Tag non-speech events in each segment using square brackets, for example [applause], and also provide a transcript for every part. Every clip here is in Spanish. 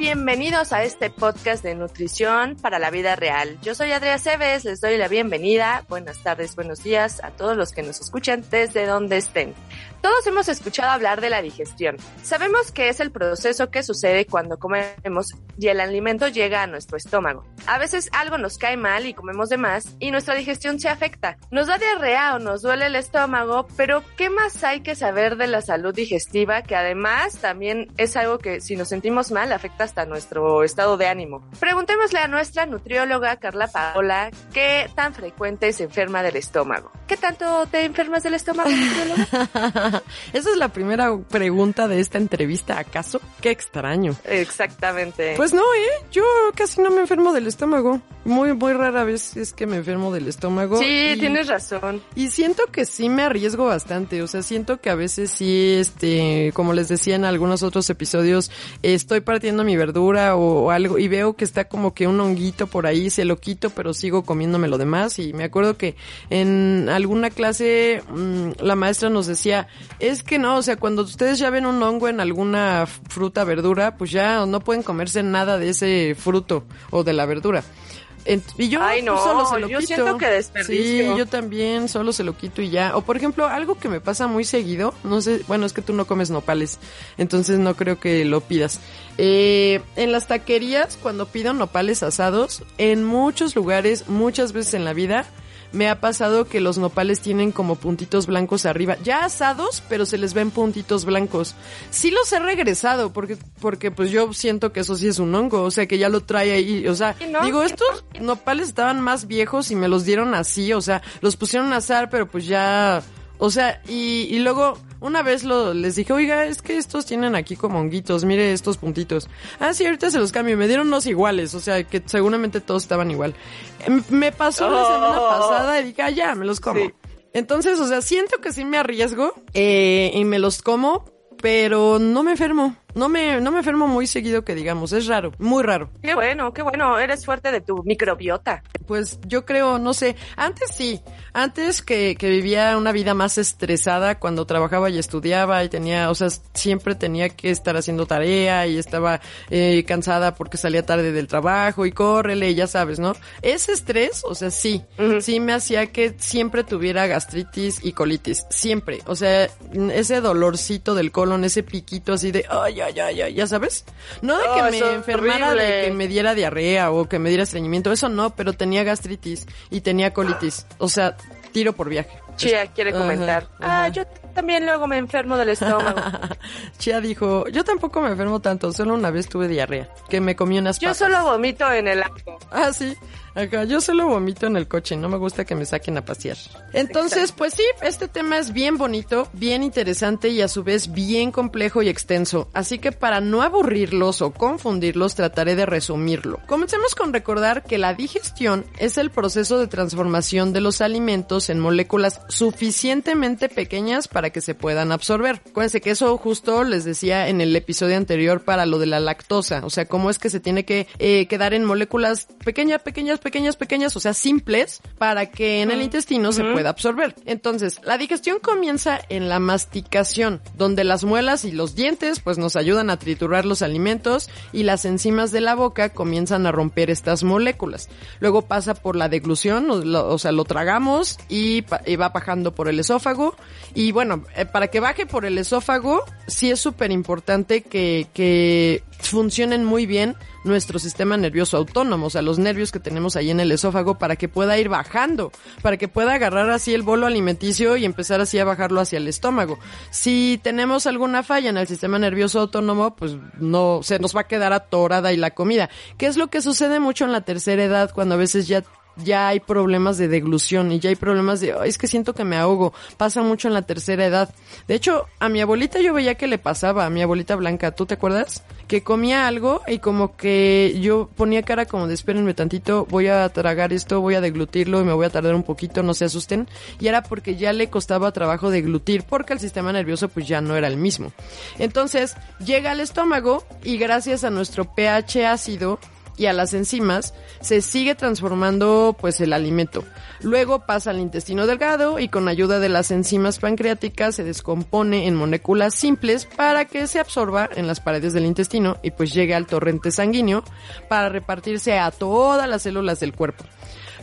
Bienvenidos a este podcast de nutrición para la vida real. Yo soy Adriana Cebes, les doy la bienvenida. Buenas tardes, buenos días a todos los que nos escuchan desde donde estén. Todos hemos escuchado hablar de la digestión. Sabemos que es el proceso que sucede cuando comemos y el alimento llega a nuestro estómago. A veces algo nos cae mal y comemos de más y nuestra digestión se afecta. Nos da diarrea o nos duele el estómago, pero ¿qué más hay que saber de la salud digestiva que además también es algo que si nos sentimos mal afecta hasta nuestro estado de ánimo? Preguntémosle a nuestra nutrióloga Carla Paola qué tan frecuente se enferma del estómago. ¿Qué tanto te enfermas del estómago, nutrióloga? [laughs] Esa es la primera pregunta de esta entrevista, ¿acaso? Qué extraño. Exactamente. Pues no, ¿eh? Yo casi no me enfermo del estómago. Muy, muy rara vez es que me enfermo del estómago. Sí, y, tienes razón. Y siento que sí me arriesgo bastante. O sea, siento que a veces sí, este, como les decía en algunos otros episodios, estoy partiendo mi verdura o, algo y veo que está como que un honguito por ahí, se lo quito, pero sigo comiéndome lo demás. Y me acuerdo que en alguna clase mmm, la maestra nos decía, es que no, o sea, cuando ustedes ya ven un hongo en alguna fruta, verdura, pues ya no pueden comerse nada de ese fruto o de la verdura. Y yo Ay, no, solo se lo yo quito. siento que desperdicio. Sí, yo también solo se lo quito y ya. O por ejemplo, algo que me pasa muy seguido, no sé, bueno, es que tú no comes nopales, entonces no creo que lo pidas. Eh, en las taquerías, cuando pido nopales asados, en muchos lugares, muchas veces en la vida, me ha pasado que los nopales tienen como puntitos blancos arriba, ya asados, pero se les ven puntitos blancos. Sí los he regresado porque porque pues yo siento que eso sí es un hongo, o sea, que ya lo trae ahí, o sea, no? digo, estos nopales estaban más viejos y me los dieron así, o sea, los pusieron a asar, pero pues ya o sea, y, y luego una vez lo, les dije, oiga, es que estos tienen aquí como honguitos, mire estos puntitos. Ah, sí, ahorita se los cambio. Me dieron unos iguales, o sea, que seguramente todos estaban igual. M- Me pasó la semana pasada y dije, ah, ya, me los como. Sí. Entonces, o sea, siento que sí me arriesgo eh, y me los como, pero no me enfermo. No me, no me enfermo muy seguido que digamos, es raro, muy raro. Qué bueno, qué bueno, eres fuerte de tu microbiota. Pues yo creo, no sé, antes sí, antes que, que vivía una vida más estresada cuando trabajaba y estudiaba y tenía, o sea, siempre tenía que estar haciendo tarea y estaba eh, cansada porque salía tarde del trabajo y córrele, ya sabes, ¿no? Ese estrés, o sea, sí, sí me hacía que siempre tuviera gastritis y colitis, siempre, o sea, ese dolorcito del colon, ese piquito así de, ay, ay, ay, ay, ya sabes, no de que Oh, me enfermara de que me diera diarrea o que me diera estreñimiento, eso no, pero tenía gastritis y tenía colitis, o sea, tiro por viaje. Chia quiere comentar. ajá. Ah, yo también luego me enfermo del estómago. [laughs] Chia dijo, yo tampoco me enfermo tanto, solo una vez tuve diarrea, que me comí unas Yo papas. solo vomito en el auto. Ah, sí. Acá, yo solo vomito en el coche, no me gusta que me saquen a pasear. Entonces, pues sí, este tema es bien bonito, bien interesante y a su vez bien complejo y extenso. Así que para no aburrirlos o confundirlos, trataré de resumirlo. Comencemos con recordar que la digestión es el proceso de transformación de los alimentos en moléculas suficientemente pequeñas para que se puedan absorber. Acuérdense que eso justo les decía en el episodio anterior para lo de la lactosa, o sea, cómo es que se tiene que eh, quedar en moléculas pequeñas, pequeñas, pequeñas, pequeñas, o sea, simples, para que en el intestino se pueda absorber. Entonces, la digestión comienza en la masticación, donde las muelas y los dientes pues nos ayudan a triturar los alimentos y las enzimas de la boca comienzan a romper estas moléculas. Luego pasa por la deglución, o, lo- o sea, lo tragamos y, va bajando por el esófago. Y bueno, eh, para que baje por el esófago, sí es súper importante que, que funcionen muy bien nuestro sistema nervioso autónomo, o sea, los nervios que tenemos ahí en el esófago para que pueda ir bajando, para que pueda agarrar así el bolo alimenticio y empezar así a bajarlo hacia el estómago. Si tenemos alguna falla en el sistema nervioso autónomo, pues no se nos va a quedar atorada y la comida. ¿Qué es lo que sucede mucho en la tercera edad cuando a veces ya ya hay problemas de deglución y ya hay problemas de, es que siento que me ahogo. Pasa mucho en la tercera edad. De hecho, a mi abuelita yo veía que le pasaba, a mi abuelita Blanca, ¿tú te acuerdas? Que comía algo y como que yo ponía cara como de espérenme tantito, voy a tragar esto, voy a deglutirlo y me voy a tardar un poquito, no se asusten. Y era porque ya le costaba trabajo deglutir porque el sistema nervioso pues ya no era el mismo. Entonces, llega al estómago y gracias a nuestro pH ácido, y a las enzimas, se sigue transformando pues el alimento. Luego pasa al intestino delgado y con ayuda de las enzimas pancreáticas se descompone en moléculas simples para que se absorba en las paredes del intestino y pues llegue al torrente sanguíneo para repartirse a todas las células del cuerpo.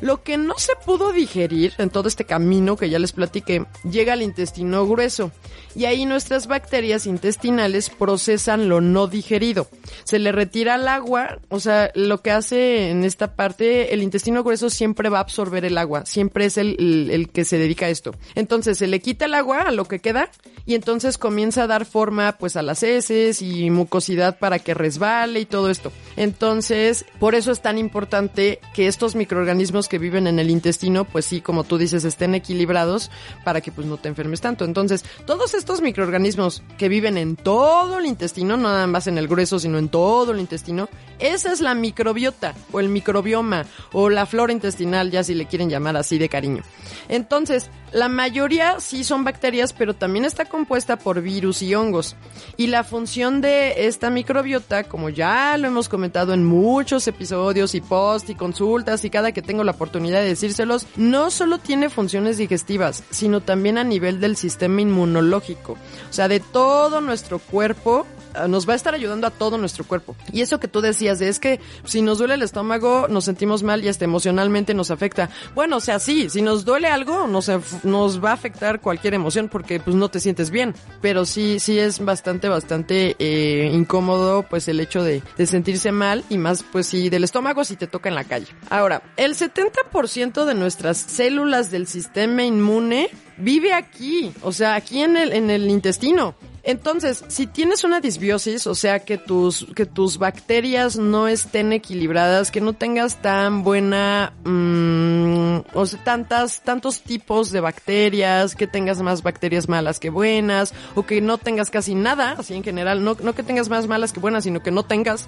Lo que no se pudo digerir en todo este camino que ya les platiqué, llega al intestino grueso y ahí nuestras bacterias intestinales procesan lo no digerido. Se le retira el agua, o sea, lo que hace en esta parte, el intestino grueso siempre va a absorber el agua, siempre es el, el, que se dedica a esto. Entonces se le quita el agua a lo que queda y entonces comienza a dar forma pues a las heces y mucosidad para que resbale y todo esto. Entonces, por eso es tan importante que estos microorganismos que viven en el intestino, pues sí, como tú dices, estén equilibrados para que pues no te enfermes tanto. Entonces, todos estos microorganismos que viven en todo el intestino, no nada más en el grueso, sino en todo el intestino, esa es la microbiota o el microbioma o la flora intestinal, ya si le quieren llamar así de cariño. Entonces, la mayoría sí son bacterias, pero también está compuesta por virus y hongos. Y la función de esta microbiota, como ya lo hemos comentado en muchos episodios y post y consultas y cada que tengo la oportunidad de decírselos, no solo tiene funciones digestivas, sino también a nivel del sistema inmunológico. O sea, de todo nuestro cuerpo nos va a estar ayudando a todo nuestro cuerpo. Y eso que tú decías de es que si nos duele el estómago, nos sentimos mal y hasta emocionalmente nos afecta. Bueno, o sea, sí, si nos duele algo, nos, nos va a afectar cualquier emoción porque pues no te sientes bien. Pero sí, sí es bastante, bastante eh, incómodo pues el hecho de, sentirse mal y más pues si del estómago si te toca en la calle. Ahora, el 70% de nuestras células del sistema inmune vive aquí, o sea, aquí en el intestino. Entonces, si tienes una disbiosis, o sea, que tus, que tus bacterias no estén equilibradas, que no tengas tan buena, mmm, o sea, tantas, tantos tipos de bacterias, que tengas más bacterias malas que buenas, o que no tengas casi nada, así en general, no, no que tengas más malas que buenas, sino que no tengas,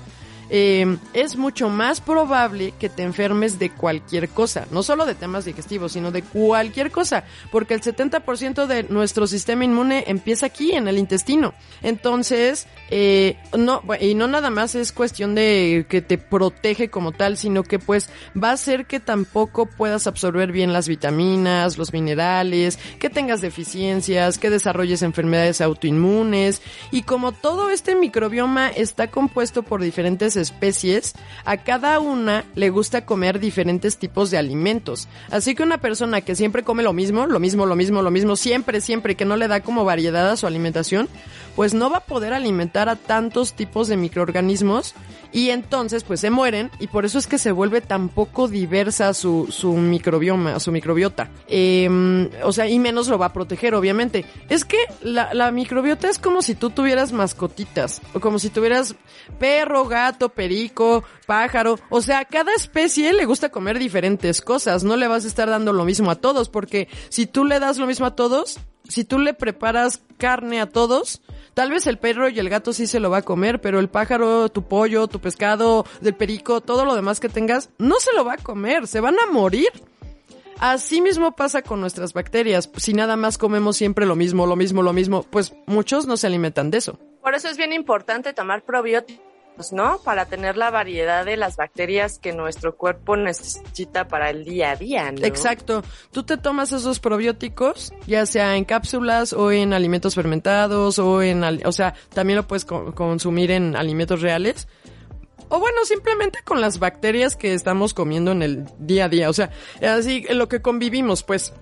eh, es mucho más probable que te enfermes de cualquier cosa, no solo de temas digestivos, sino de cualquier cosa, porque el 70% de nuestro sistema inmune empieza aquí, en el intestino. Entonces, eh, no, y no nada más es cuestión de que te protege como tal, sino que pues va a hacer que tampoco puedas absorber bien las vitaminas, los minerales, que tengas deficiencias, que desarrolles enfermedades autoinmunes, y como todo este microbioma está compuesto por diferentes especies, a cada una le gusta comer diferentes tipos de alimentos. Así que una persona que siempre come lo mismo, lo mismo, lo mismo, lo mismo, siempre, siempre, que no le da como variedad a su alimentación, pues no va a poder alimentar a tantos tipos de microorganismos y entonces pues se mueren y por eso es que se vuelve tan poco diversa su, su microbioma, su microbiota. Em, o sea, y menos lo va a proteger, obviamente. Es que la, la microbiota es como si tú tuvieras mascotitas, o como si tuvieras perro, gato, perico, pájaro. O sea, cada especie le gusta comer diferentes cosas. No le vas a estar dando lo mismo a todos, porque si tú le das lo mismo a todos, si tú le preparas carne a todos, tal vez el perro y el gato sí se lo va a comer, pero el pájaro, tu pollo, tu pescado, del perico, todo lo demás que tengas, no se lo va a comer, se van a morir. Así mismo pasa con nuestras bacterias. Si nada más comemos siempre lo mismo, lo mismo, lo mismo, pues muchos no se alimentan de eso. Por eso es bien importante tomar probióticos ¿no? Para tener la variedad de las bacterias que nuestro cuerpo necesita para el día a día, ¿no? Exacto. Tú te tomas esos probióticos, ya sea en cápsulas o en alimentos fermentados o en, o sea, también lo puedes consumir en alimentos reales. O bueno, simplemente con las bacterias que estamos comiendo en el día a día. O sea, así, lo que convivimos, pues.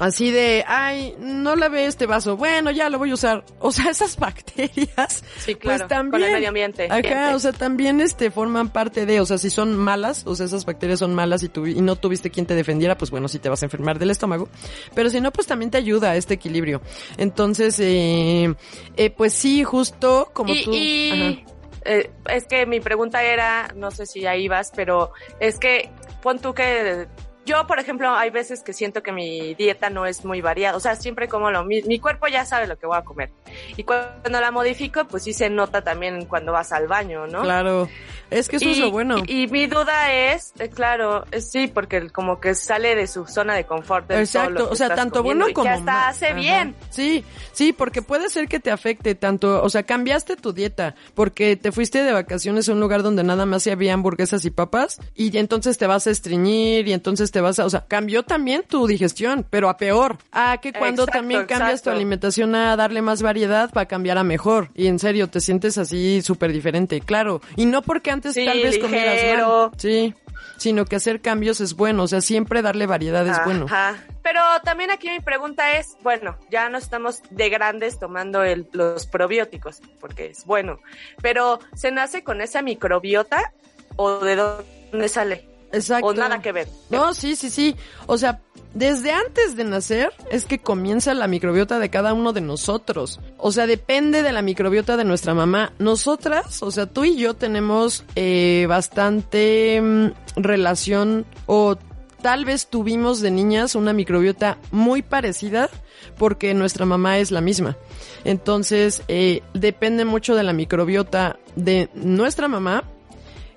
Así de, ay, no la ve este vaso, bueno, ya lo voy a usar. O sea, [laughs] esas bacterias, Sí, pues claro, también, con el medio ambiente. Ajá, o sea, también este forman parte de, o sea, si son malas, o sea, esas bacterias son malas y, tu, y no tuviste quien te defendiera, pues bueno, sí te vas a enfermar del estómago. Pero si no, pues también te ayuda a este equilibrio. Entonces, eh, eh, pues sí, justo como y, tú. y, Ajá. eh, es que mi pregunta era, no sé si ahí vas, pero es que pon tú que yo, por ejemplo, hay veces que siento que mi dieta no es muy variada, o sea, siempre como lo mi cuerpo ya sabe lo que voy a comer. Y cuando la modifico, pues sí se nota también cuando vas al baño, ¿no? Claro, es que eso es lo bueno. Y, y mi duda es, eh, claro, sí, porque como que sale de su zona de confort. del todo lo Exacto, que o sea, tanto bueno como que hasta hace Ajá. bien. Sí, sí, porque puede ser que te afecte tanto, o sea, cambiaste tu dieta porque te fuiste de vacaciones a un lugar donde nada más se había hamburguesas y papas y entonces te vas a estreñir y entonces te vas a, o sea, cambió también tu digestión, pero a peor. A que cuando Exacto, también cambias tu alimentación a darle más variedad para cambiar a mejor y en serio te sientes así súper diferente, claro. Y no porque antes Sí, tal vez comieras ligero. mal, sí, sino que hacer cambios es bueno, o sea, siempre darle variedad es bueno. Ajá. Pero también aquí mi pregunta es, bueno, ya no estamos de grandes tomando el, los probióticos, porque es bueno, pero ¿se nace con esa microbiota o de dónde sale? Exacto. O nada que ver. No, sí, sí, sí. O sea, desde antes de nacer es que comienza la microbiota de cada uno de nosotros. O sea, depende de la microbiota de nuestra mamá. Nosotras, o sea, tú y yo tenemos eh, bastante mm, relación o tal vez tuvimos de niñas una microbiota muy parecida porque nuestra mamá es la misma. Entonces, eh, depende mucho de la microbiota de nuestra mamá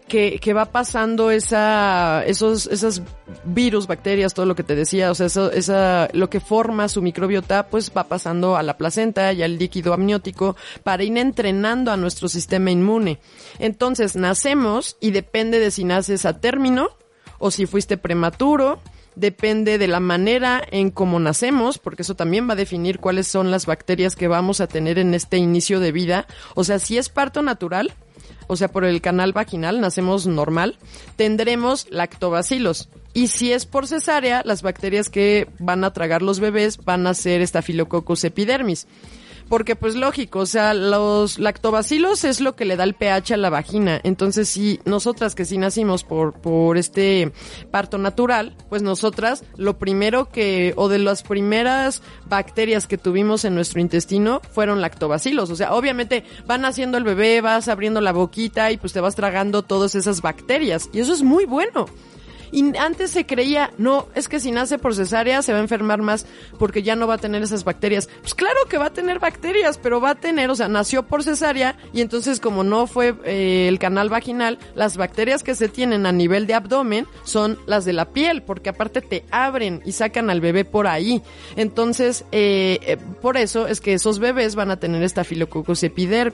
que, que va pasando esa, esos, esas virus, bacterias, todo lo que te decía, o sea, eso, esa, lo que forma su microbiota, pues va pasando a la placenta y al líquido amniótico para ir entrenando a nuestro sistema inmune. Entonces, nacemos y depende de si naces a término o si fuiste prematuro, depende de la manera en cómo nacemos, porque eso también va a definir cuáles son las bacterias que vamos a tener en este inicio de vida. O sea, si es parto natural, o sea, por el canal vaginal, nacemos normal, tendremos lactobacilos. Y si es por cesárea, las bacterias que van a tragar los bebés van a ser Staphylococcus epidermis. Porque pues lógico, o sea, los lactobacilos es lo que le da el pH a la vagina. Entonces, si nosotras que sí nacimos por, por este parto natural, pues nosotras lo primero que, o de las primeras bacterias que tuvimos en nuestro intestino fueron lactobacilos. O sea, obviamente van naciendo el bebé, vas abriendo la boquita y pues te vas tragando todas esas bacterias. Y eso es muy bueno. Y antes se creía, no, es que si nace por cesárea se va a enfermar más porque ya no va a tener esas bacterias. Pues claro que va a tener bacterias, pero va a tener, o sea, nació por cesárea y entonces como no fue eh, el canal vaginal, las bacterias que se tienen a nivel de abdomen son las de la piel, porque aparte te abren y sacan al bebé por ahí. Entonces, eh, eh, por eso es que esos bebés van a tener esta filococcus epider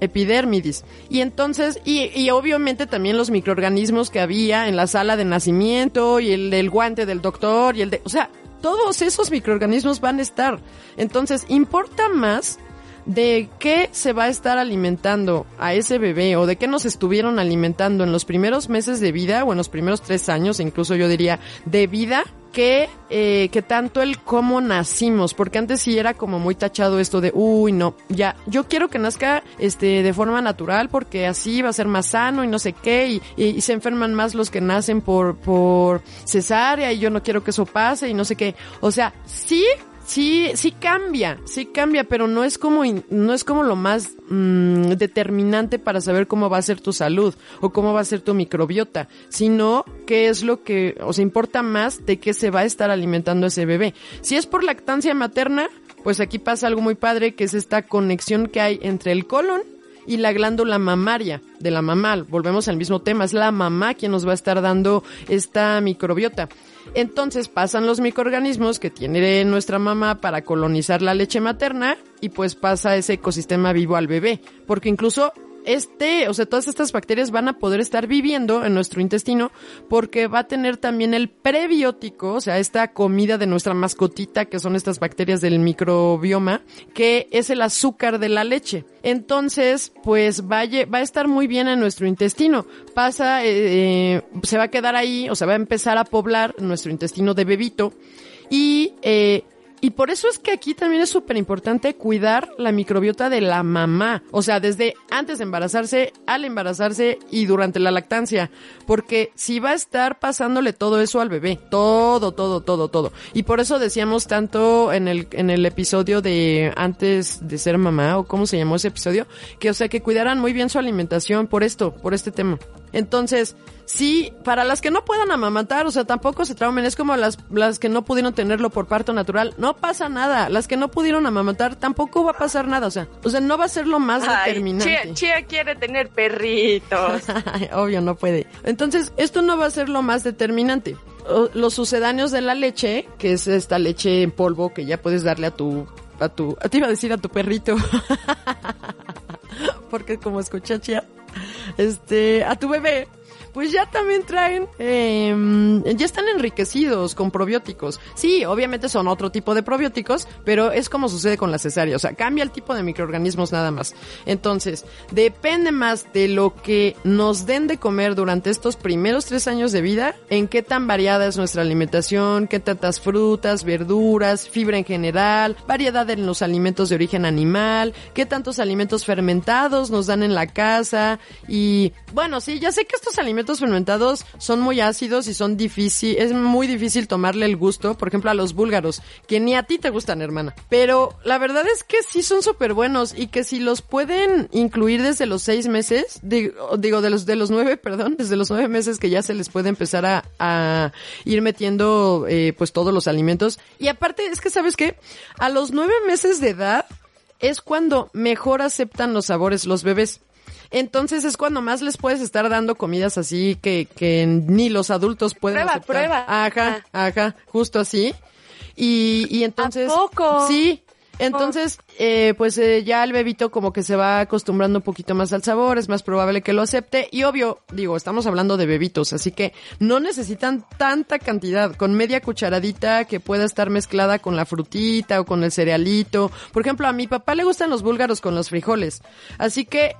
epidermidis. Y entonces, y, y obviamente también los microorganismos que había en la sala de nacimiento y el del guante del doctor y el de, o sea, todos esos microorganismos van a estar. Entonces, importa más de qué se va a estar alimentando a ese bebé o de qué nos estuvieron alimentando en los primeros meses de vida o en los primeros tres años, incluso yo diría de vida, que, eh, que tanto el cómo nacimos, porque antes sí era como muy tachado esto de, uy, no, ya, yo quiero que nazca este de forma natural porque así va a ser más sano y no sé qué, y, y, y se enferman más los que nacen por, por cesárea y yo no quiero que eso pase y no sé qué. O sea, sí sí, sí cambia, sí cambia, pero no es como, no es como lo más mm, determinante para saber cómo va a ser tu salud o cómo va a ser tu microbiota, sino qué es lo que, o importa más de qué se va a estar alimentando ese bebé. Si es por lactancia materna, pues aquí pasa algo muy padre, que es esta conexión que hay entre el colon y la glándula mamaria de la mamá. Volvemos al mismo tema, es la mamá quien nos va a estar dando esta microbiota. Entonces pasan los microorganismos que tiene nuestra mamá para colonizar la leche materna y pues pasa ese ecosistema vivo al bebé. Porque incluso este, o sea, todas estas bacterias van a poder estar viviendo en nuestro intestino porque va a tener también el prebiótico, o sea, esta comida de nuestra mascotita que son estas bacterias del microbioma, que es el azúcar de la leche. Entonces, pues va a, va a estar muy bien en nuestro intestino. Pasa, eh, eh, se va a quedar ahí, o sea, va a empezar a poblar nuestro intestino de bebito Y eh, y por eso es que aquí también es súper importante cuidar la microbiota de la mamá. O sea, desde antes de embarazarse, al embarazarse y durante la lactancia. Porque si va a estar pasándole todo eso al bebé. Todo, todo, todo, todo. Y por eso decíamos tanto en el, en el episodio de antes de ser mamá, o cómo se llamó ese episodio, que o sea, que cuidaran muy bien su alimentación por esto, por este tema. Entonces, sí, para las que no puedan amamantar, o sea, tampoco se traumen, es como las, las que no pudieron tenerlo por parto natural, no pasa nada, las que no pudieron amamantar tampoco va a pasar nada, o sea, o sea, no va a ser lo más determinante. Chía, Chía, quiere tener perritos. [laughs] Obvio, no puede. Entonces, esto no va a ser lo más determinante. Los sucedáneos de la leche, que es esta leche en polvo que ya puedes darle a tu, a tu, te iba a decir a tu perrito. [laughs] Porque como escuché Chía, este, a tu bebé, pues ya también traen, eh, ya están enriquecidos con probióticos. Sí, obviamente son otro tipo de probióticos, pero es como sucede con la cesárea, o sea, cambia el tipo de microorganismos nada más. Entonces, depende más de lo que nos den de comer durante estos primeros tres años de vida, en qué tan variada es nuestra alimentación, qué tantas frutas, verduras, fibra en general, variedad en los alimentos de origen animal, qué tantos alimentos fermentados nos dan en la casa y, bueno, sí, ya sé que estos alimentos fermentados son muy ácidos y son difícil, es muy difícil tomarle el gusto, por ejemplo, a los búlgaros, que ni a ti te gustan, hermana. Pero la verdad es que sí son súper buenos y que si los pueden incluir desde los seis meses, digo, de los, de los nueve, [laughs] perdón, desde los nueve meses que ya se les puede empezar a, a ir metiendo, eh, pues todos los alimentos. Y aparte, es que, ¿sabes qué? A los nueve meses de edad, es cuando mejor aceptan los sabores los bebés. Entonces es cuando más les puedes estar dando comidas así que, que ni los adultos pueden prueba, aceptar. Prueba, Ajá, ah. ajá, justo así. Y, y entonces... ¿A poco? Sí, entonces, eh, pues eh, ya el bebito como que se va acostumbrando un poquito más al sabor, es más probable que lo acepte. Y obvio, digo, estamos hablando de bebitos, así que no necesitan tanta cantidad. Con media cucharadita que pueda estar mezclada con la frutita o con el cerealito. Por ejemplo, a mi papá le gustan los búlgaros con los frijoles. Así que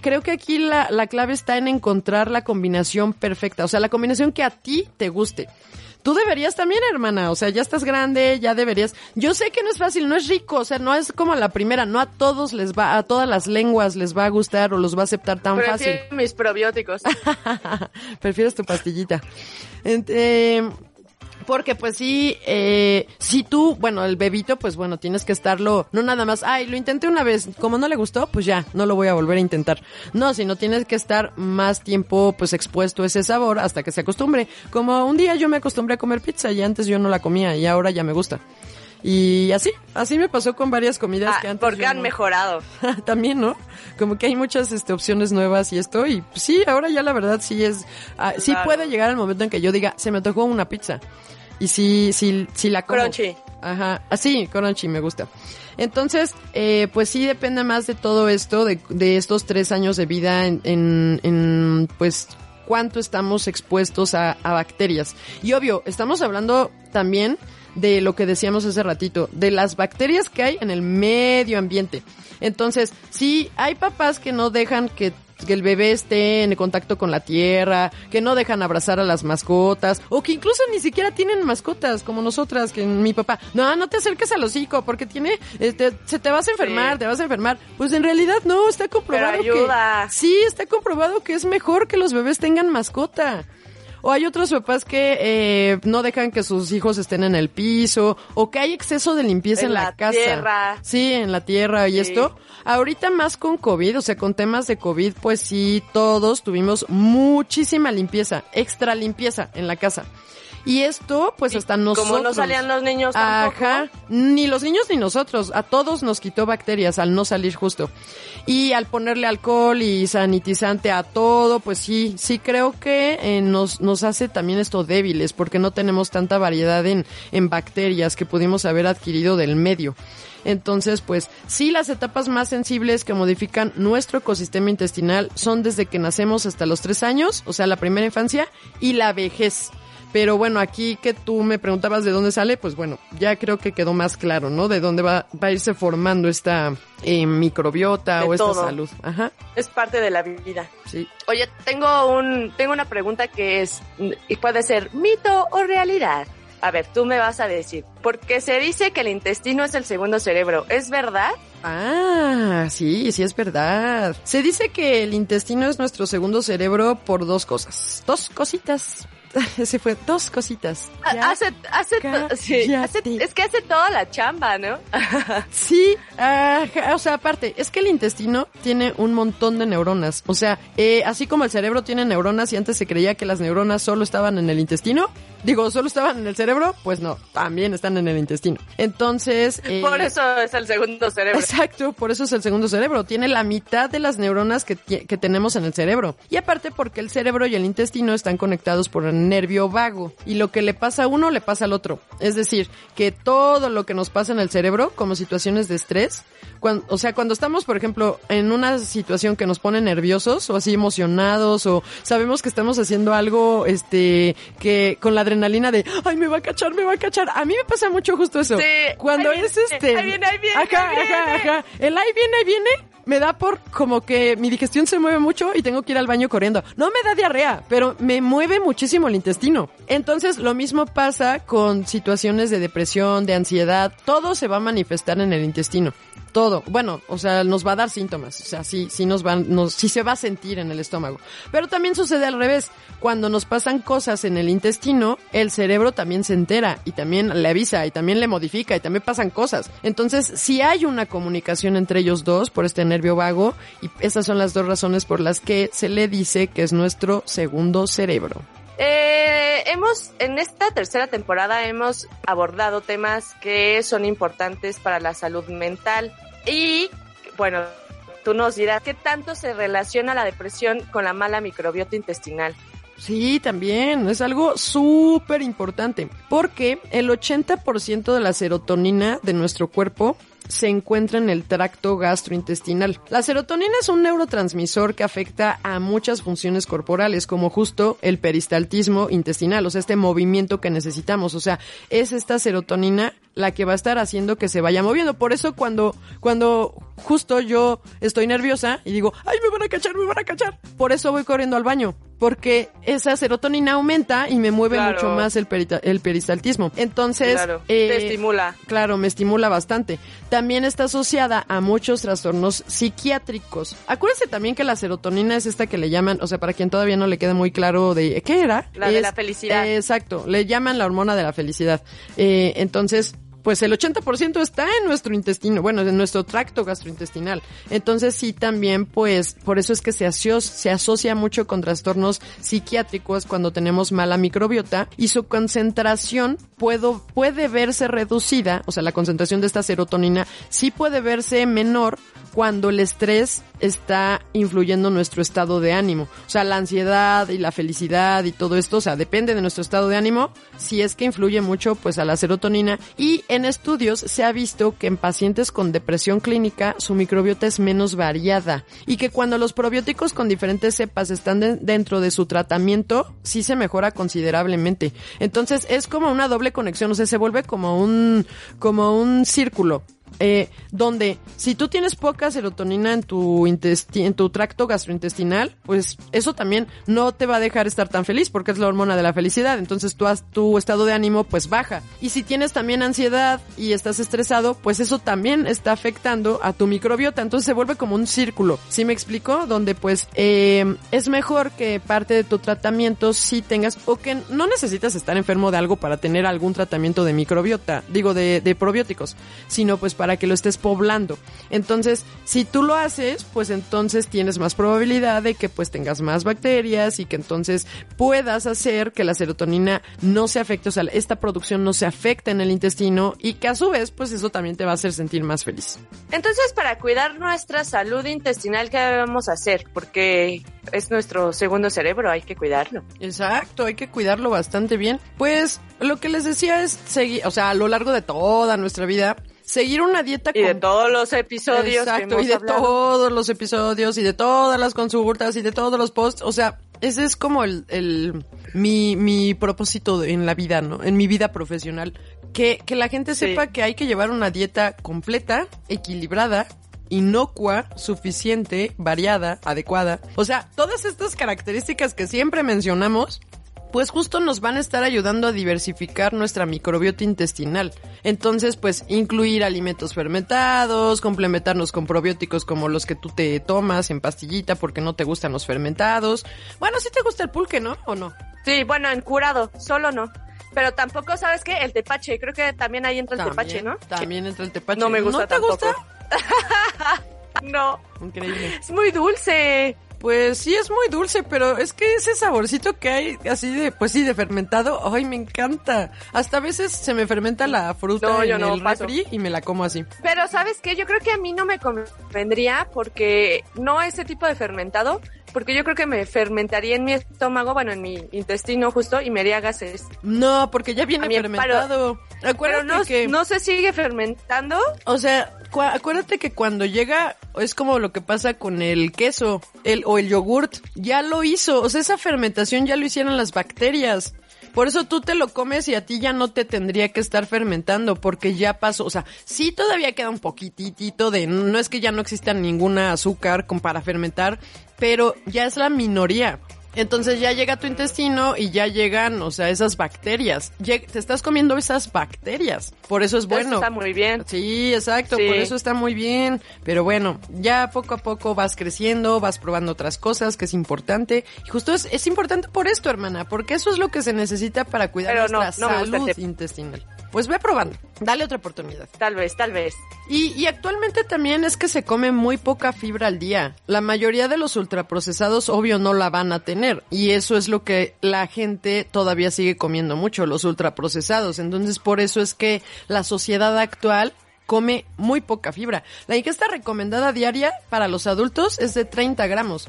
creo que aquí la, la clave está en encontrar la combinación perfecta. O sea, la combinación que a ti te guste tú deberías también, hermana. O sea, ya estás grande, ya deberías. Yo sé que no es fácil, no es rico, o sea, no es como la primera, no a todos les va, a todas las lenguas les va a gustar o los va a aceptar tan Prefiero fácil. mis probióticos. [laughs] Prefieres tu pastillita. Eh, porque pues sí, eh, si tú, bueno, el bebito, pues bueno, tienes que estarlo, no nada más, ay, lo intenté una vez, como no le gustó, pues ya, no lo voy a volver a intentar. No, sino tienes que estar más tiempo pues expuesto a ese sabor hasta que se acostumbre. Como un día yo me acostumbré a comer pizza y antes yo no la comía y ahora ya me gusta. Y así, así me pasó con varias comidas ah, que antes. Porque han no- mejorado. [laughs] También, ¿no? Como que hay muchas este, opciones nuevas y esto. Y sí, ahora ya la verdad sí es. ah, Sí puede llegar el momento en que yo diga, se me tocó una pizza. Y sí, sí, sí la como. Crunchy. Ajá, así, crunchy me gusta. Entonces, eh, pues sí depende más de todo esto, de, de estos tres años de vida en, en, en, pues, cuánto estamos expuestos a, a bacterias. Y obvio, estamos hablando también de lo que decíamos hace ratito, de las bacterias que hay en el medio ambiente. Entonces, sí, hay papás que no dejan que que el bebé esté en contacto con la tierra, que no dejan abrazar a las mascotas, o que incluso ni siquiera tienen mascotas, como nosotras, que mi papá, no, no te acerques al hocico, porque tiene, este, se te vas a enfermar, Sí. te vas a enfermar. Pues en realidad no, está comprobado Pero ayuda. que, sí, está comprobado que es mejor que los bebés tengan mascota. O hay otros papás que eh, no dejan que sus hijos estén en el piso, o que hay exceso de limpieza en, En la, la casa. tierra. Sí, en la tierra y Sí. esto. Ahorita más con COVID, o sea, con temas de COVID, pues sí, todos tuvimos muchísima limpieza, extra limpieza en la casa. Y esto, pues hasta nosotros. Como no salían los niños tampoco. Ajá, ni los niños ni nosotros, a todos nos quitó bacterias al no salir justo. Y al ponerle alcohol y sanitizante a todo, pues sí, sí creo que eh, nos, nos hace también esto débiles, porque no tenemos tanta variedad en, en bacterias que pudimos haber adquirido del medio. Entonces, pues sí, las etapas más sensibles que modifican nuestro ecosistema intestinal son desde que nacemos hasta los tres años, o sea, la primera infancia, y la vejez. Pero bueno, aquí que tú me preguntabas de dónde sale, pues bueno, ya creo que quedó más claro, ¿no? De dónde va, va a irse formando esta eh, microbiota De o esta todo. salud. Ajá, Es parte de la vida. sí. Oye, tengo un tengo una pregunta que es y puede ser mito o realidad. a ver, tú me vas a decir, porque se dice que el intestino es el segundo cerebro, ¿es verdad? Ah, sí, sí es verdad. Se dice que el intestino es nuestro segundo cerebro por dos cosas. Dos cositas. [laughs] Se fue, dos cositas. Ya, hace, hace, sí, hace, es que hace toda la chamba, ¿no? [laughs] sí, uh, o sea, aparte, es que el intestino tiene un montón de neuronas. O sea, eh, así como el cerebro tiene neuronas y antes se creía que las neuronas solo estaban en el intestino, digo, solo estaban en el cerebro, pues no, también están en el intestino. Entonces... [laughs] Eh, por eso es el segundo cerebro. Exacto, por eso es el segundo cerebro. Tiene la mitad de las neuronas que, que tenemos en el cerebro. Y aparte porque el cerebro y el intestino están conectados por el nervio vago. Y lo que le pasa a uno le pasa al otro. Es decir, que todo lo que nos pasa en el cerebro, como situaciones de estrés, cuando, o sea, cuando estamos, por ejemplo, en una situación que nos pone nerviosos o así emocionados o sabemos que estamos haciendo algo, este, que con la adrenalina de, ay, me va a cachar, me va a cachar. A mí me pasa mucho justo eso. Sí, cuando es viene, este... Ahí viene, ahí viene, Ajá, ahí viene. ajá, ajá. El ahí viene, ahí viene me da por como que mi digestión se mueve mucho y tengo que ir al baño corriendo. No me da diarrea, pero me mueve muchísimo el intestino. Entonces lo mismo pasa con situaciones de depresión, de ansiedad. Todo se va a manifestar en el intestino. Todo. Bueno, o sea, nos va a dar síntomas. O sea, sí, sí nos van, nos, sí se va a sentir en el estómago. Pero también sucede al revés. Cuando nos pasan cosas en el intestino, el cerebro también se entera y también le avisa y también le modifica y también pasan cosas. Entonces, si hay una comunicación entre ellos dos por este nervio vago y esas son las dos razones por las que se le dice que es nuestro segundo cerebro. Eh, hemos, en esta tercera temporada hemos abordado temas que son importantes para la salud mental y, bueno, tú nos dirás qué tanto se relaciona la depresión con la mala microbiota intestinal. Sí, también, es algo súper importante, porque el 80% de la serotonina de nuestro cuerpo se encuentra en el tracto gastrointestinal. La serotonina es un neurotransmisor que afecta a muchas funciones corporales, como justo el peristaltismo intestinal, o sea, este movimiento que necesitamos. O sea, es esta serotonina la que va a estar haciendo que se vaya moviendo. Por eso cuando, cuando justo yo estoy nerviosa y digo, ay, me van a cachar, me van a cachar. Por eso voy corriendo al baño. Porque esa serotonina aumenta y me mueve Claro. mucho más el, perita- el peristaltismo. Entonces, Claro, eh, te estimula. Claro, me estimula bastante. También está asociada a muchos trastornos psiquiátricos. Acuérdense también que la serotonina es esta que le llaman, o sea, para quien todavía no le quede muy claro de qué era. La de la felicidad. eh, exacto, le llaman la hormona de la felicidad. Eh, entonces, pues el 80% está en nuestro intestino, bueno, en nuestro tracto gastrointestinal. Entonces sí también, pues, por eso es que se asocia, mucho con trastornos psiquiátricos cuando tenemos mala microbiota y su concentración puedo, puede verse reducida, o sea, la concentración de esta serotonina sí puede verse menor cuando el estrés está influyendo en nuestro estado de ánimo. O sea, la ansiedad y la felicidad y todo esto, o sea, depende de nuestro estado de ánimo, si es que influye mucho pues a la serotonina. Y en estudios se ha visto que en pacientes con depresión clínica su microbiota es menos variada y que cuando los probióticos con diferentes cepas están de- dentro de su tratamiento, sí se mejora considerablemente. Entonces es como una doble conexión, o sea, se vuelve como un, como un círculo eh, donde si tú tienes poca serotonina en tu en tu tracto gastrointestinal, pues eso también no te va a dejar estar tan feliz porque es la hormona de la felicidad. Entonces tu, has- tu estado de ánimo pues baja. Y si tienes también ansiedad y estás estresado, pues eso también está afectando a tu microbiota. Entonces se vuelve como un círculo. ¿Sí me explico? Donde pues eh, es mejor que parte de tu tratamiento si tengas o que no necesitas estar enfermo de algo para tener algún tratamiento de microbiota, digo de, de probióticos, sino pues para que lo estés poblando. Entonces, si tú lo haces, pues entonces tienes más probabilidad de que pues tengas más bacterias y que entonces puedas hacer que la serotonina no se afecte, o sea, esta producción no se afecte en el intestino y que a su vez pues eso también te va a hacer sentir más feliz. Entonces, para cuidar nuestra salud intestinal, ¿qué debemos hacer? Porque es nuestro segundo cerebro, hay que cuidarlo. Exacto, hay que cuidarlo bastante bien. Pues lo que les decía es seguir, o sea, a lo largo de toda nuestra vida, seguir una dieta Y de todos los episodios que Exacto, hemos y de hablado. todos los episodios y de todas las consultas y de todos los posts, o sea, ese es como el, el mi, mi propósito en la vida, ¿no? En mi vida profesional. Que, que la gente Sí. sepa que hay que llevar una dieta completa, equilibrada, inocua, suficiente, variada, adecuada. O sea, todas estas características que siempre mencionamos, pues justo nos van a estar ayudando a diversificar nuestra microbiota intestinal. Entonces, pues incluir alimentos fermentados, complementarnos con probióticos como los que tú te tomas en pastillita porque no te gustan los fermentados. Bueno, sí te gusta el pulque, ¿no? ¿O no? Sí, bueno, en curado, solo no. Pero tampoco, ¿sabes qué? El tepache, creo que también ahí entra el tepache, ¿no? También entra el tepache. No me gusta ¿No te tampoco. gusta? [laughs] no, Increíble. es muy dulce. Pues sí es muy dulce, pero es que ese saborcito que hay así de, pues sí, de fermentado, ay, me encanta. Hasta a veces se me fermenta la fruta No, yo en no, el refri y me la como así. Pero ¿sabes qué? Yo creo que a mí no me convendría porque no ese tipo de fermentado, porque yo creo que me fermentaría en mi estómago, bueno, en mi intestino justo y me haría gases. No, porque ya viene fermentado. Pero Acuérdate no, que, no se sigue fermentando. o sea, acuérdate que cuando llega es como lo que pasa con el queso, el o el yogurt, ya lo hizo, o sea, esa fermentación ya lo hicieron las bacterias. Por eso tú te lo comes y a ti ya no te tendría que estar fermentando porque ya pasó, o sea, sí todavía queda un poquitito de, no es que ya no exista ninguna azúcar para fermentar, pero ya es la minoría. Entonces ya llega a tu intestino y ya llegan, o sea, esas bacterias. Te estás comiendo esas bacterias. Por eso es Entonces bueno. Está muy bien. Sí, exacto, Sí. por eso está muy bien. Pero bueno, ya poco a poco vas creciendo, vas probando otras cosas, que es importante. Y justo es, es importante por esto, hermana, porque eso es lo que se necesita para cuidar Pero nuestra no salud intestinal. Pues ve probando, dale otra oportunidad. Tal vez, tal vez. Y, y actualmente también es que se come muy poca fibra al día. La mayoría de los ultraprocesados, obvio, no la van a tener. Y eso es lo que la gente todavía sigue comiendo mucho, los ultraprocesados. Entonces, por eso es que la sociedad actual come muy poca fibra. La ingesta recomendada diaria para los adultos es de 30 gramos.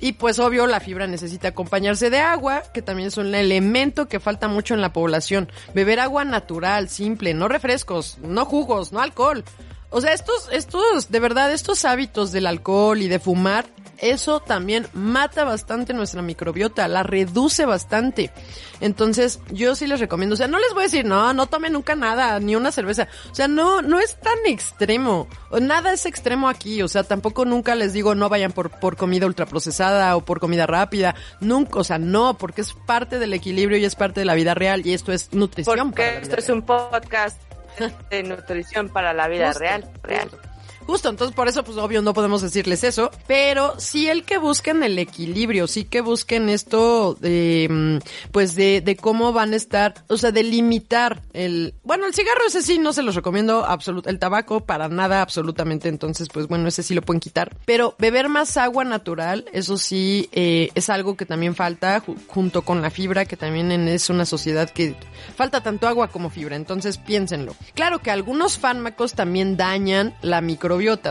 Y pues obvio la fibra necesita acompañarse de agua, que también es un elemento que falta mucho en la población. Beber agua natural, simple, no refrescos, no jugos, no alcohol. O sea, estos, estos, de verdad, estos hábitos del alcohol y de fumar, eso también mata bastante nuestra microbiota, la reduce bastante. Entonces, yo sí les recomiendo, o sea, no les voy a decir, no, no tomen nunca nada, ni una cerveza. O sea, no, no es tan extremo. Nada es extremo aquí, o sea, tampoco nunca les digo no vayan por, por comida ultraprocesada o por comida rápida. Nunca, o sea, no, porque es parte del equilibrio y es parte de la vida real y esto es nutrición. para la Porque vida esto es un podcast de nutrición para la vida Justo, real. Real. Justo. Entonces por eso, pues obvio, no podemos decirles eso, pero sí el que busquen el equilibrio, sí que busquen esto de, mm, pues de, de cómo van a estar, o sea, de limitar el, bueno, el cigarro ese sí no se los recomiendo, absolut, el tabaco para nada, absolutamente, entonces, pues bueno, ese sí lo pueden quitar, pero beber más agua natural, eso sí, eh, es algo que también falta, ju- junto con la fibra, que también es una sociedad que falta tanto agua como fibra, entonces piénsenlo. Claro que algunos fármacos también dañan la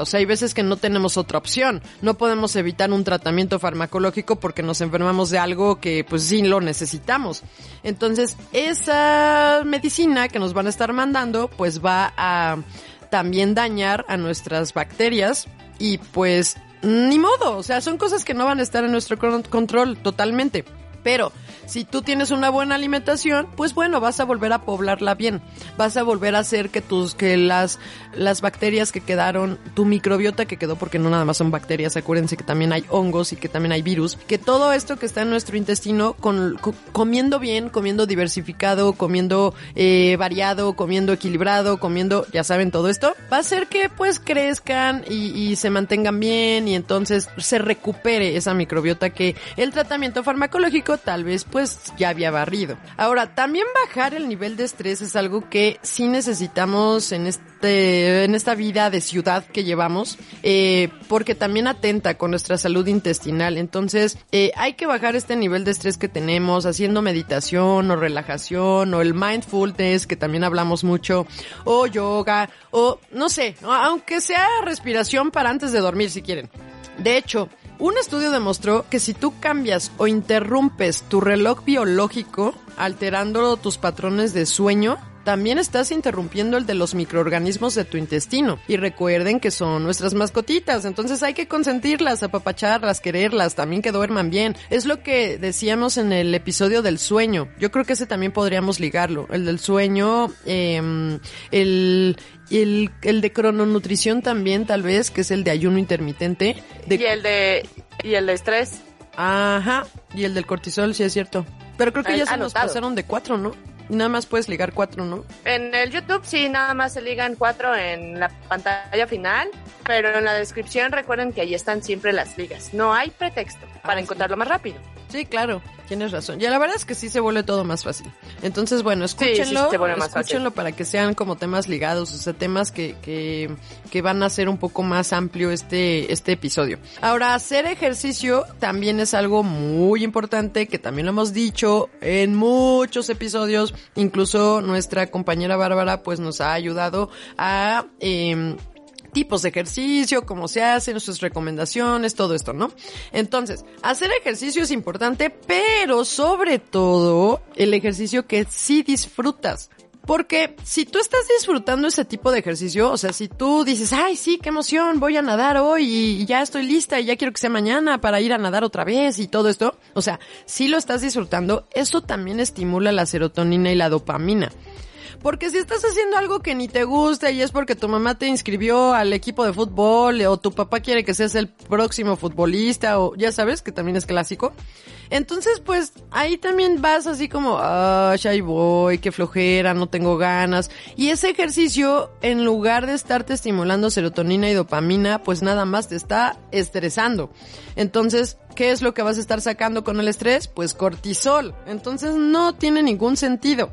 o sea, hay veces que no tenemos otra opción, no podemos evitar un tratamiento farmacológico porque nos enfermamos de algo que pues sí lo necesitamos. Entonces, esa medicina que nos van a estar mandando pues va a también dañar a nuestras bacterias y pues ni modo, o sea, son cosas que no van a estar en nuestro con- control totalmente. Pero si tú tienes una buena alimentación, pues bueno, vas a volver a poblarla bien. Vas a volver a hacer que tus, que las, las bacterias que quedaron, tu microbiota que quedó, porque no nada más son bacterias, acuérdense que también hay hongos y que también hay virus, que todo esto que está en nuestro intestino, con, co- comiendo bien, comiendo diversificado, comiendo eh, variado, comiendo equilibrado, comiendo, ya saben, todo esto, va a hacer que pues crezcan y se mantengan bien y entonces se recupere esa microbiota que el tratamiento farmacológico tal vez pues ya había barrido. Ahora, también bajar el nivel de estrés es algo que sí necesitamos en este, en esta vida de ciudad que llevamos, eh, porque también atenta con nuestra salud intestinal. Entonces, eh, hay que bajar este nivel de estrés que tenemos haciendo meditación o relajación o el mindfulness que también hablamos mucho o yoga o no sé, aunque sea respiración para antes de dormir si quieren. De hecho, un estudio demostró que si tú cambias o interrumpes tu reloj biológico, alterando tus patrones de sueño, también estás interrumpiendo el de los microorganismos de tu intestino. Y recuerden que son nuestras mascotitas, entonces hay que consentirlas, apapacharlas, quererlas, también que duerman bien. Es lo que decíamos en el episodio del sueño. Yo creo que ese también podríamos ligarlo. El del sueño, eh, el, el, el de crononutrición también, tal vez, que es el de ayuno intermitente. De- Y el de y el de estrés. Ajá, y el del cortisol, sí es cierto. Pero creo que An- ya se nos pasaron de cuatro, ¿no? Nada más puedes ligar cuatro, ¿no? En el YouTube sí, nada más se ligan cuatro en la pantalla final, pero en la descripción recuerden que ahí están siempre las ligas. No hay pretexto para Ah, sí. encontrarlo más rápido. Sí, claro, tienes razón. Ya la verdad es que sí se vuelve todo más fácil. Entonces, bueno, sí, escúchenlo, más fácil. escúchenlo para que sean como temas ligados, o sea, temas que, que, que van a ser un poco más amplio este, este episodio. Ahora, hacer ejercicio también es algo muy importante, que también lo hemos dicho en muchos episodios, incluso nuestra compañera Bárbara pues nos ha ayudado a... em, tipos de ejercicio, cómo se hacen, sus recomendaciones, todo esto, ¿no? Entonces, hacer ejercicio es importante, pero sobre todo el ejercicio que sí disfrutas. Porque si tú estás disfrutando ese tipo de ejercicio, o sea, si tú dices, ay, sí, qué emoción, voy a nadar hoy y ya estoy lista y ya quiero que sea mañana para ir a nadar otra vez y todo esto, o sea, si lo estás disfrutando, eso también estimula la serotonina y la dopamina. Porque si estás haciendo algo que ni te gusta y es porque tu mamá te inscribió al equipo de fútbol o tu papá quiere que seas el próximo futbolista o ya sabes que también es clásico. Entonces pues ahí también vas así como, ah, voy, qué flojera, no tengo ganas. Y ese ejercicio en lugar de estarte estimulando serotonina y dopamina pues nada más te está estresando. Entonces, ¿qué es lo que vas a estar sacando con el estrés? Pues cortisol. Entonces no tiene ningún sentido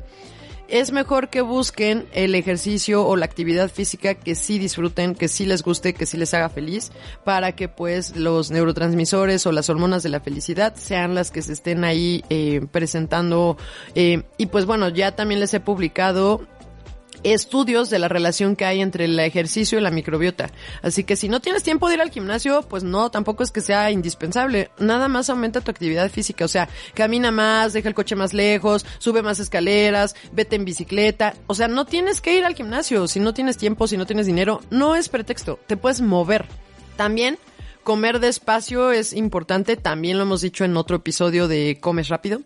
es mejor que busquen el ejercicio o la actividad física que sí disfruten, que sí les guste, que sí les haga feliz, para que pues los neurotransmisores o las hormonas de la felicidad sean las que se estén ahí eh, presentando. eh, y pues bueno, ya también les he publicado estudios de la relación que hay entre el ejercicio y la microbiota. Así que si no tienes tiempo de ir al gimnasio, pues no, tampoco es que sea indispensable. Nada más aumenta tu actividad física. O sea, camina más, deja el coche más lejos, sube más escaleras, vete en bicicleta. O sea, no tienes que ir al gimnasio. Si no tienes tiempo, si no tienes dinero, no es pretexto. Te puedes mover. También Comer despacio es importante, también lo hemos dicho en otro episodio de Comes Rápido.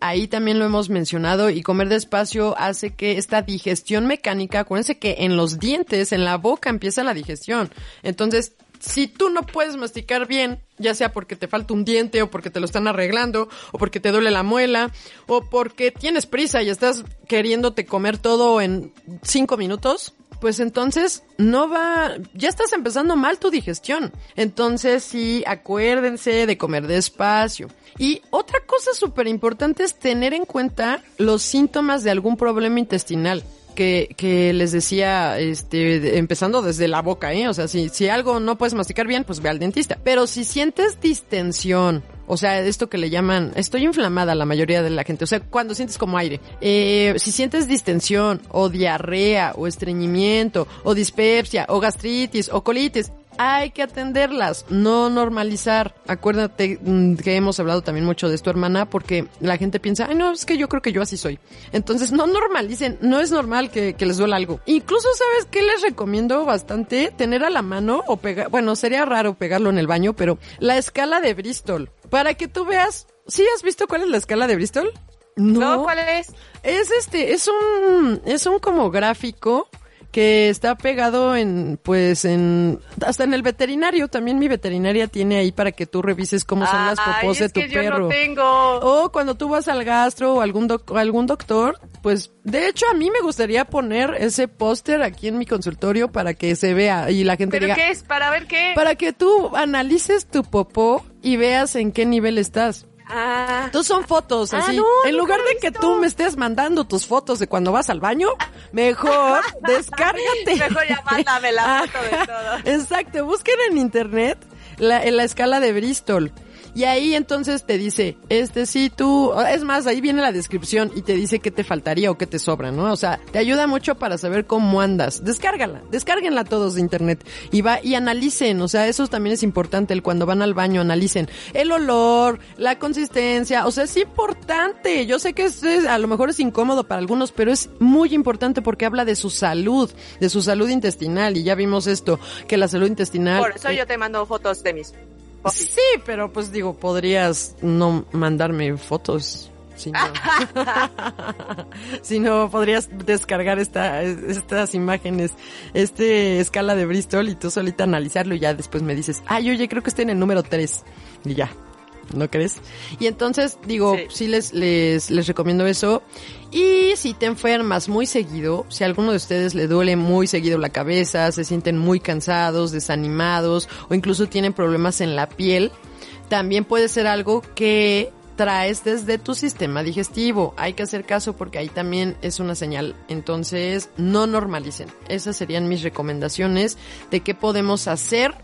Ahí también lo hemos mencionado y comer despacio hace que esta digestión mecánica, acuérdense que en los dientes, en la boca empieza la digestión. Entonces, si tú no puedes masticar bien, ya sea porque te falta un diente o porque te lo están arreglando o porque te duele la muela o porque tienes prisa y estás queriéndote comer todo en cinco minutos, pues entonces no va, ya estás empezando mal tu digestión. Entonces sí, acuérdense de comer despacio. Y otra cosa súper importante es tener en cuenta los síntomas de algún problema intestinal. Que, que les decía, este, empezando desde la boca, ¿eh? O sea, si, si algo no puedes masticar bien, pues ve al dentista. Pero si sientes distensión, o sea, esto que le llaman, estoy inflamada la mayoría de la gente, o sea, cuando sientes como aire, eh, si sientes distensión o diarrea o estreñimiento o dispepsia o gastritis o colitis, hay que atenderlas, no normalizar. Acuérdate mm, que hemos hablado también mucho de esto, hermana, porque la gente piensa, ay, no, es que yo creo que yo así soy. Entonces, no normalicen, no es normal que, que les duela algo. Incluso, ¿sabes qué les recomiendo bastante? Tener a la mano o pegar, bueno, sería raro pegarlo en el baño, pero la escala de Bristol, para que tú veas, ¿sí has visto cuál es la escala de Bristol? No, ¿cuál es? Es este, es un, es un como gráfico que está pegado en, pues en, hasta en el veterinario, también mi veterinaria tiene ahí para que tú revises cómo son las Ay, popos de tu que yo perro. no tengo. O cuando tú vas al gastro o algún, doc- algún doctor, pues de hecho a mí me gustaría poner ese póster aquí en mi consultorio para que se vea y la gente ¿Pero diga, qué es? ¿Para ver qué? para que tú analices tu popó y veas en qué nivel estás. Ah, Entonces son fotos Ah, así. no, en lugar de que visto. tú me estés mandando tus fotos de cuando vas al baño, mejor [laughs] descárgate. Mejor ya mándame la foto de todo. Exacto, busquen en internet la, en la escala de Bristol. Y ahí entonces te dice, este sí tú, es más, ahí viene la descripción y te dice qué te faltaría o qué te sobra, ¿no? O sea, te ayuda mucho para saber cómo andas. Descárgala, descárguenla todos de internet y va y analicen, o sea, eso también es importante, el cuando van al baño analicen el olor, la consistencia, o sea, es importante. Yo sé que es, es- a lo mejor es incómodo para algunos, pero es muy importante porque habla de su salud, de su salud intestinal y ya vimos esto, que la salud intestinal Por eso eh, yo te mando fotos de mis Sí, pero pues digo, podrías no mandarme fotos. Si no, [laughs] si no podrías descargar esta, estas imágenes, este escala de Bristol y tú solita analizarlo y ya después me dices, ay, oye, creo que estoy en el número 3. Y ya. ¿No crees? Y entonces, digo, sí, les, les, les recomiendo eso. Y si te enfermas muy seguido, si a alguno de ustedes le duele muy seguido la cabeza, se sienten muy cansados, desanimados o incluso tienen problemas en la piel, también puede ser algo que traes desde tu sistema digestivo. Hay que hacer caso porque ahí también es una señal. Entonces, no normalicen. Esas serían mis recomendaciones de qué podemos hacer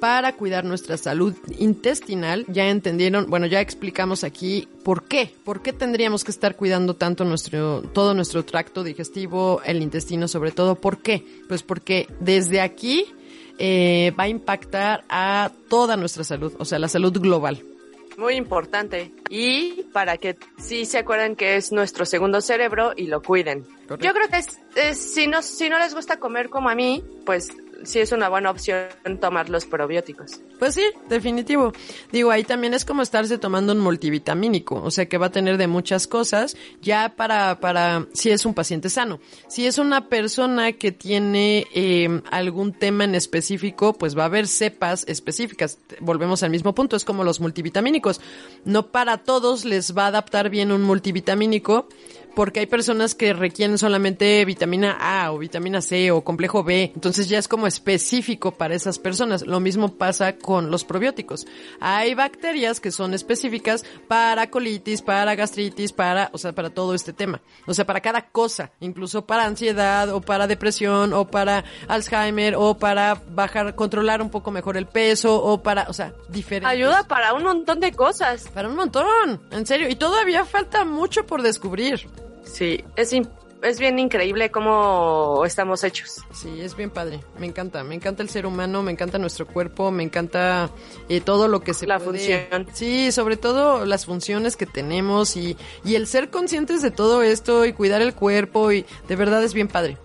para cuidar nuestra salud intestinal. Ya entendieron, bueno, ya explicamos aquí por qué, por qué tendríamos que estar cuidando tanto nuestro, todo nuestro tracto digestivo, el intestino sobre todo. ¿Por qué? Pues porque desde aquí eh, va a impactar a toda nuestra salud, o sea, la salud global. Muy importante. Y para que sí se acuerden que es nuestro segundo cerebro y lo cuiden. Yo creo que es, si, no, si no les gusta comer como a mí, pues sí es una buena opción tomar los probióticos. Pues sí, definitivo. Digo, ahí también es como estarse tomando un multivitamínico, o sea que va a tener de muchas cosas ya para, para, si es un paciente sano. Si es una persona que tiene eh, algún tema en específico, pues va a haber cepas específicas. Volvemos al mismo punto, es como los multivitamínicos. No para todos les va a adaptar bien un multivitamínico porque hay personas que requieren solamente vitamina A o vitamina C o complejo B, entonces ya es como específico para esas personas. Lo mismo pasa con los probióticos. Hay bacterias que son específicas para colitis, para gastritis, para, o sea, para todo este tema. O sea, para cada cosa, incluso para ansiedad o para depresión o para Alzheimer o para bajar, controlar un poco mejor el peso o para, o sea, diferentes. Ayuda para un montón de cosas. Para un montón, en serio. Y todavía falta mucho por descubrir. Sí, es, es bien increíble cómo estamos hechos. Sí, es bien padre. Me encanta, me encanta el ser humano, me encanta nuestro cuerpo, me encanta eh, todo lo que se La función. Sí, sobre todo las funciones que tenemos y, y el ser conscientes de todo esto y cuidar el cuerpo y de verdad es bien padre.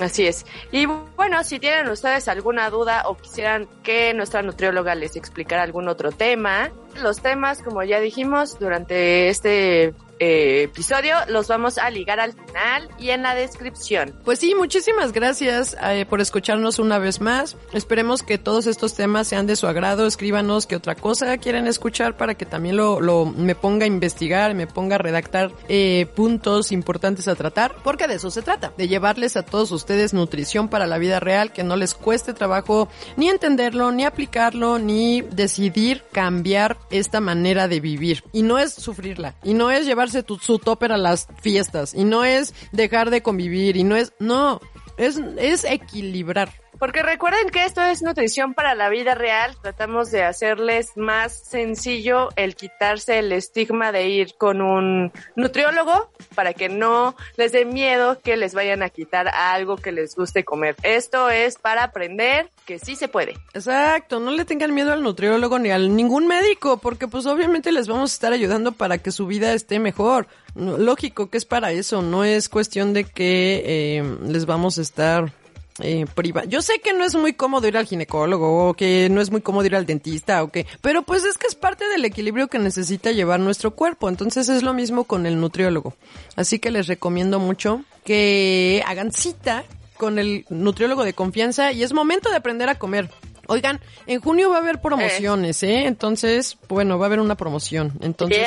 así es. Y bueno, si tienen ustedes alguna duda o quisieran que nuestra nutrióloga les explicara algún otro tema, los temas, como ya dijimos, durante este eh, episodio los vamos a ligar al final y en la descripción. Pues sí, muchísimas gracias eh, por escucharnos una vez más. Esperemos que todos estos temas sean de su agrado. Escríbanos qué otra cosa quieren escuchar para que también lo, lo me ponga a investigar, me ponga a redactar eh, puntos importantes a tratar, porque de eso se trata, de llevarles a todos ustedes nutrición para la vida real, que no les cueste trabajo ni entenderlo, ni aplicarlo, ni decidir cambiar esta manera de vivir. Y no es sufrirla, y no es llevar su topper a las fiestas y no es dejar de convivir y no es, no, es, es equilibrar. Porque recuerden que esto es nutrición para la vida real. Tratamos de hacerles más sencillo el quitarse el estigma de ir con un nutriólogo para que no les dé miedo que les vayan a quitar algo que les guste comer. Esto es para aprender que sí se puede. Exacto, no le tengan miedo al nutriólogo ni a ningún médico, porque pues obviamente les vamos a estar ayudando para que su vida esté mejor. Lógico que es para eso, no es cuestión de que eh, les vamos a estar eh, priva. Yo sé que no es muy cómodo ir al ginecólogo o que no es muy cómodo ir al dentista o que, pero pues es que es parte del equilibrio que necesita llevar nuestro cuerpo. Entonces es lo mismo con el nutriólogo. Así que les recomiendo mucho que hagan cita con el nutriólogo de confianza y es momento de aprender a comer. Oigan, en junio va a haber promociones, ¿eh? Entonces, bueno, va a haber una promoción. Entonces,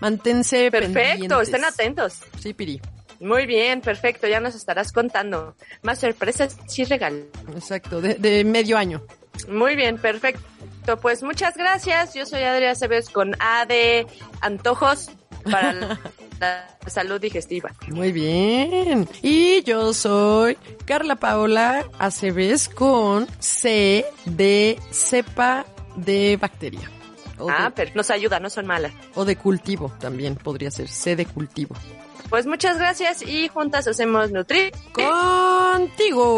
manténse Perfecto, estén atentos. Sí, Piri. Muy bien, perfecto, ya nos estarás contando. Más sorpresas sí regal. Exacto, de, medio año. Muy bien, perfecto. Pues muchas gracias. Yo soy Adriana Cebes con A de Antojos para [laughs] la, salud digestiva. Muy bien. Y yo soy Carla Paola Aceves con C de cepa de bacteria. ah, pero nos ayuda, no son malas. O de cultivo también podría ser, C de cultivo. Pues muchas gracias y juntas hacemos Nutri contigo.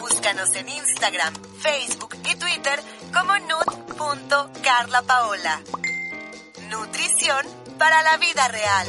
Búscanos en Instagram, Facebook y Twitter como nut.carlapaola. Nutrición para la vida real.